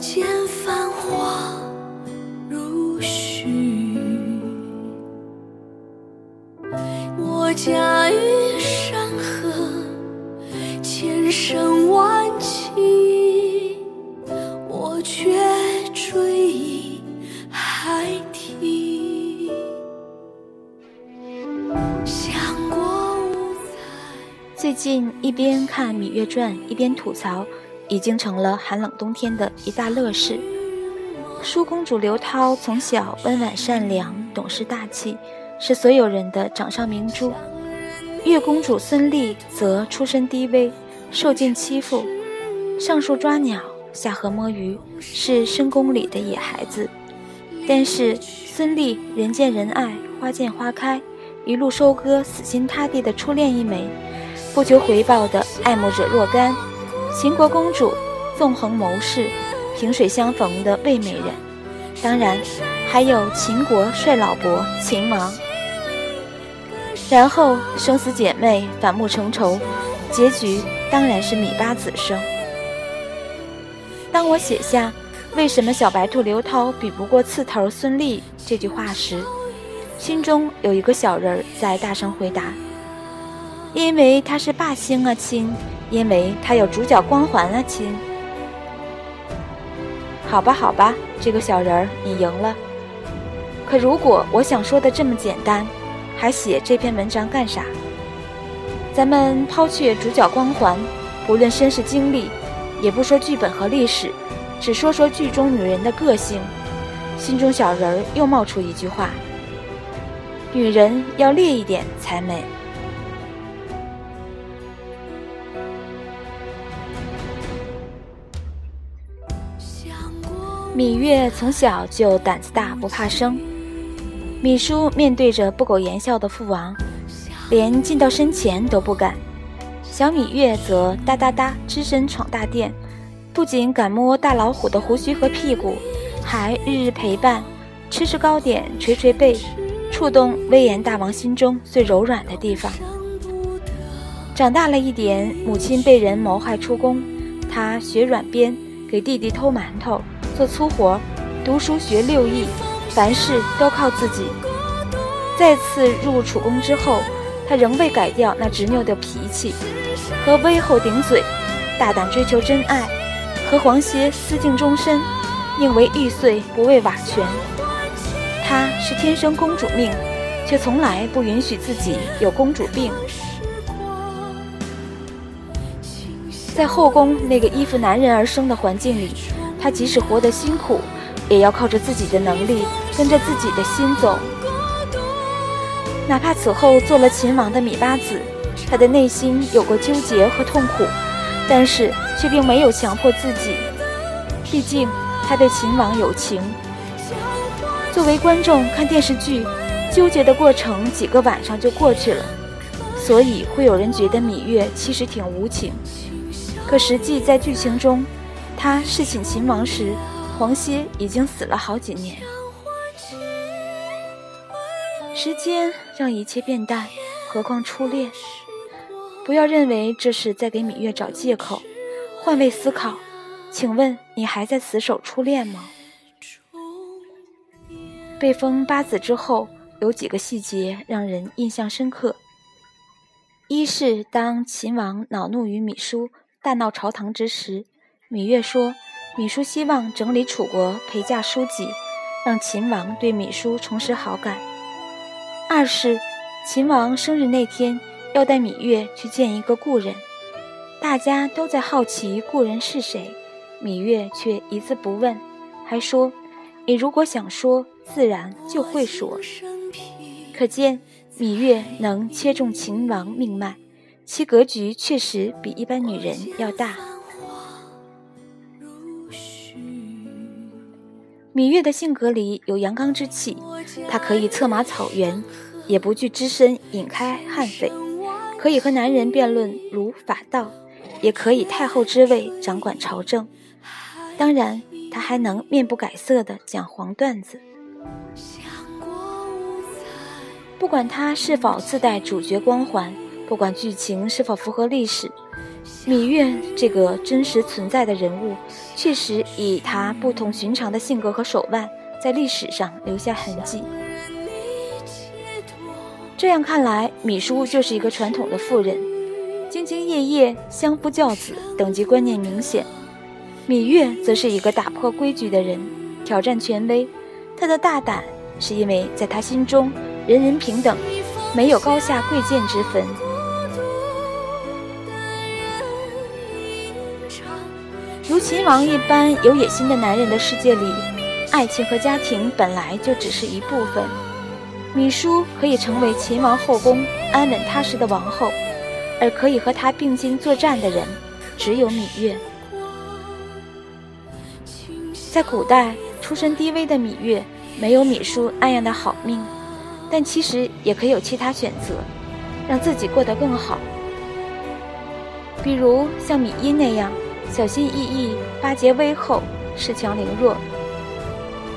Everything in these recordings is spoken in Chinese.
我见繁华如絮，我驾驭山河千山万起，我却追忆海底。想过五彩。最近一边看《芈月传》一边吐槽，已经成了寒冷冬天的一大乐事。舒公主刘涛从小温婉善良、懂事大气，是所有人的掌上明珠。月公主孙俪则出身低微，受尽欺负，上树抓鸟，下河摸鱼，是深宫里的野孩子。但是孙俪人见人爱，花见花开，一路收割死心塌地的初恋一枚，不求回报的爱慕者若干。秦国公主纵横谋士，萍水相逢的魏美人，当然还有秦国帅老伯秦王。然后生死姐妹反目成仇，结局当然是芈八子生。当我写下“为什么小白兔刘涛比不过刺头孙俪”这句话时，心中有一个小人儿在大声回答：“因为他是霸星啊，亲！因为他有主角光环啊，亲！”好吧，好吧，这个小人儿，你赢了。可如果我想说的这么简单，还写这篇文章干啥？咱们抛却主角光环，不论身世经历，也不说剧本和历史，只说说剧中女人的个性。心中小人儿又冒出一句话：女人要烈一点才美。芈月从小就胆子大，不怕生。芈姝面对着不苟言笑的父王，连进到身前都不敢。小芈月则哒哒哒只身闯大殿，不仅敢摸大老虎的胡须和屁股，还日日陪伴，吃吃糕点，捶捶背，触动威严大王心中最柔软的地方。长大了一点，母亲被人谋害出宫，她学软鞭，给弟弟偷馒头，做粗活，读书学六艺。凡事都靠自己。再次入楚宫之后，他仍未改掉那执拗的脾气，和威后顶嘴，大胆追求真爱，和黄歇私定终身，宁为玉碎不为瓦全。她是天生公主命，却从来不允许自己有公主病。在后宫那个依附男人而生的环境里，他即使活得辛苦。也要靠着自己的能力，跟着自己的心走。哪怕此后做了秦王的芈八子，他的内心有过纠结和痛苦，但是却并没有强迫自己。毕竟他对秦王有情。作为观众看电视剧，纠结的过程几个晚上就过去了，所以会有人觉得芈月其实挺无情。可实际在剧情中，他侍寝秦王时。黄歇已经死了好几年，时间让一切变淡，何况初恋？不要认为这是在给芈月找借口，换位思考，请问你还在死守初恋吗？被封八子之后，有几个细节让人印象深刻。一是当秦王恼怒于芈姝，大闹朝堂之时，芈月说。芈姝希望整理楚国陪嫁书籍，让秦王对芈姝重拾好感。二是秦王生日那天要带芈月去见一个故人，大家都在好奇故人是谁，芈月却一字不问，还说：“你如果想说，自然就会说。”可见芈月能切中秦王命脉，其格局确实比一般女人要大。芈月的性格里有阳刚之气，她可以策马草原，也不惧只身引开悍匪；可以和男人辩论儒法道，也可以太后之位掌管朝政。当然，她还能面不改色地讲黄段子。不管她是否自带主角光环，不管剧情是否符合历史，芈月这个真实存在的人物，确实以她不同寻常的性格和手腕，在历史上留下痕迹。这样看来，芈姝就是一个传统的妇人，兢兢业业，相夫教子，等级观念明显。芈月则是一个打破规矩的人，挑战权威。她的大胆，是因为在她心中，人人平等，没有高下贵贱之分。秦王一般有野心的男人的世界里，爱情和家庭本来就只是一部分。芈姝可以成为秦王后宫安稳踏实的王后，而可以和他并肩作战的人，只有芈月。在古代，出身低微的芈月没有芈姝那样的好命，但其实也可以有其他选择，让自己过得更好。比如像芈音那样，小心翼翼、巴结威后、恃强凌弱，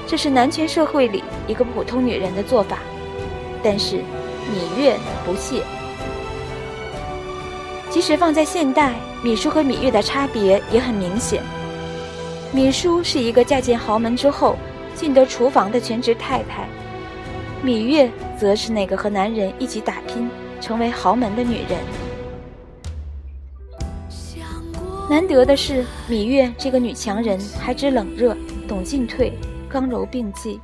这是男权社会里一个普通女人的做法。但是，芈月不屑。即使放在现代，芈姝和芈月的差别也很明显。芈姝是一个嫁进豪门之后进得厨房的全职太太，芈月则是那个和男人一起打拼成为豪门的女人。难得的是，芈月这个女强人还知冷热，懂进退，刚柔并济。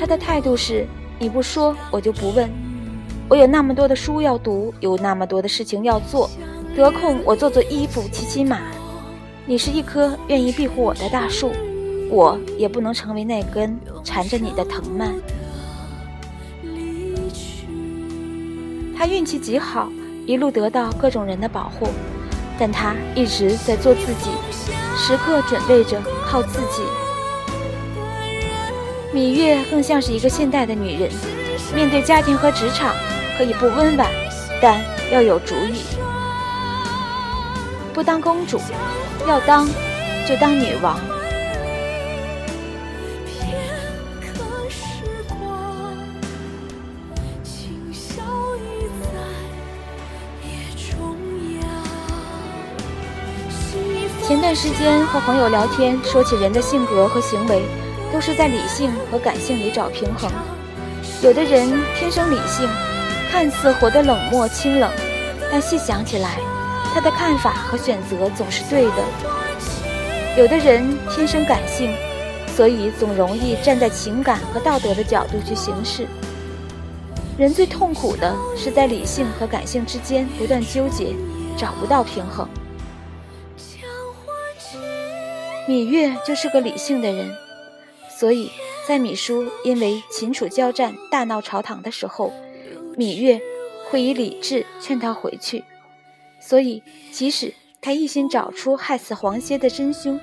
他的态度是：你不说，我就不问。我有那么多的书要读，有那么多的事情要做，得空我做做衣服，骑骑马。你是一棵愿意庇护我的大树，我也不能成为那根缠着你的藤蔓。他运气极好，一路得到各种人的保护，但她一直在做自己，时刻准备着靠自己。芈月更像是一个现代的女人，面对家庭和职场，可以不温婉，但要有主意。不当公主，要当就当女王。前段时间和朋友聊天，说起人的性格和行为。都是在理性和感性里找平衡。有的人天生理性，看似活得冷漠清冷，但细想起来，他的看法和选择总是对的。有的人天生感性，所以总容易站在情感和道德的角度去行事。人最痛苦的是在理性和感性之间不断纠结，找不到平衡。芈月就是个理性的人。所以在芈姝因为秦楚交战大闹朝堂的时候，芈月会以理智劝他回去。所以，即使他一心找出害死黄歇的真凶，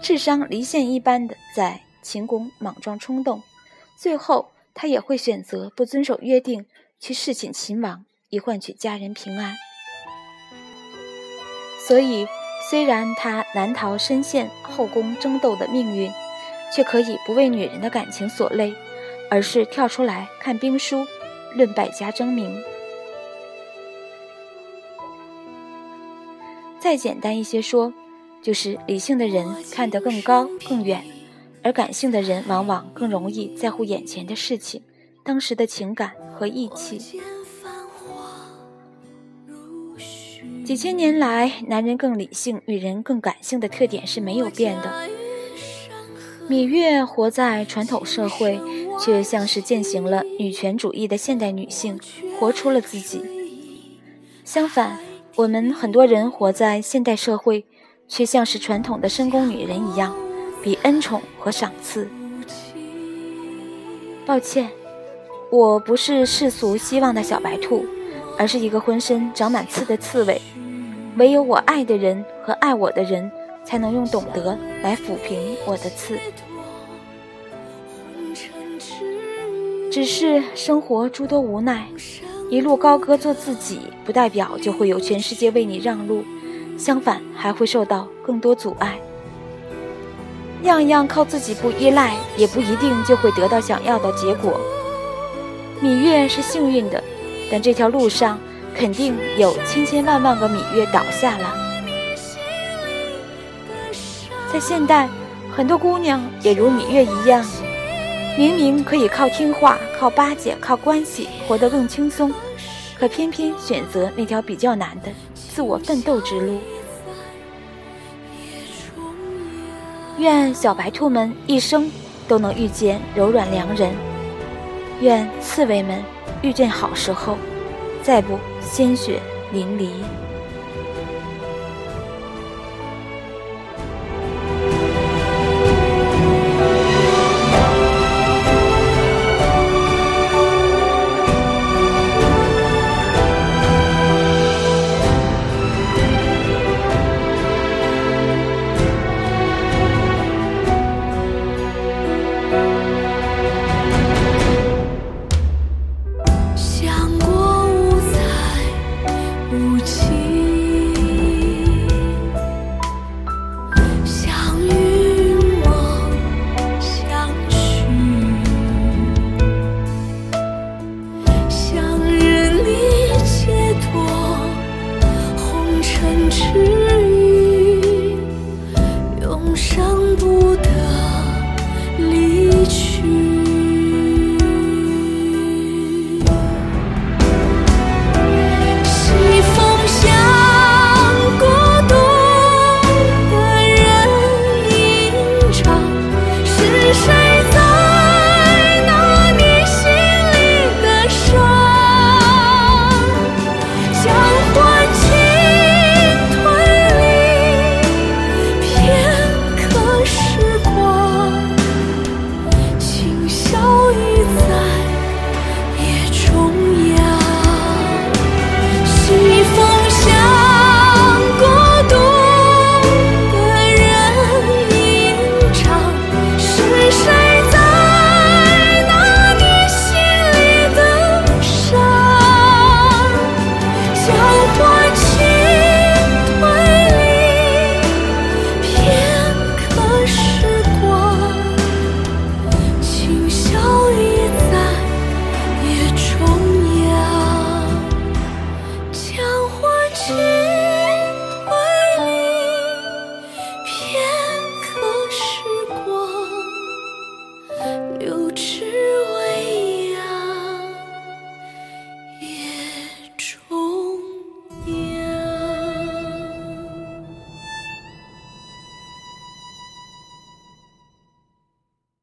智商离线一般的在秦宫莽撞冲动，最后他也会选择不遵守约定，去侍寝秦王，以换取家人平安。所以，虽然他难逃深陷后宫争斗的命运。却可以不为女人的感情所累，而是跳出来看兵书，论百家争鸣。再简单一些说，就是理性的人看得更高更远，而感性的人往往更容易在乎眼前的事情、当时的情感和义气。几千年来，男人更理性，女人更感性的特点是没有变的。芈月活在传统社会，却像是践行了女权主义的现代女性，活出了自己。相反，我们很多人活在现代社会，却像是传统的深宫女人一样，比恩宠和赏赐。抱歉，我不是世俗希望的小白兔，而是一个浑身长满刺的刺猬。唯有我爱的人和爱我的人。才能用懂得来抚平我的刺。只是生活诸多无奈，一路高歌做自己，不代表就会有全世界为你让路，相反还会受到更多阻碍。样样靠自己不依赖，也不一定就会得到想要的结果。芈月是幸运的，但这条路上肯定有千千万万个芈月倒下了。在现代，很多姑娘也如芈月一样，明明可以靠听话、靠巴结、靠关系活得更轻松，可偏偏选择那条比较难的自我奋斗之路。愿小白兔们一生都能遇见柔软良人，愿刺猬们遇见好时候，再不鲜血淋漓。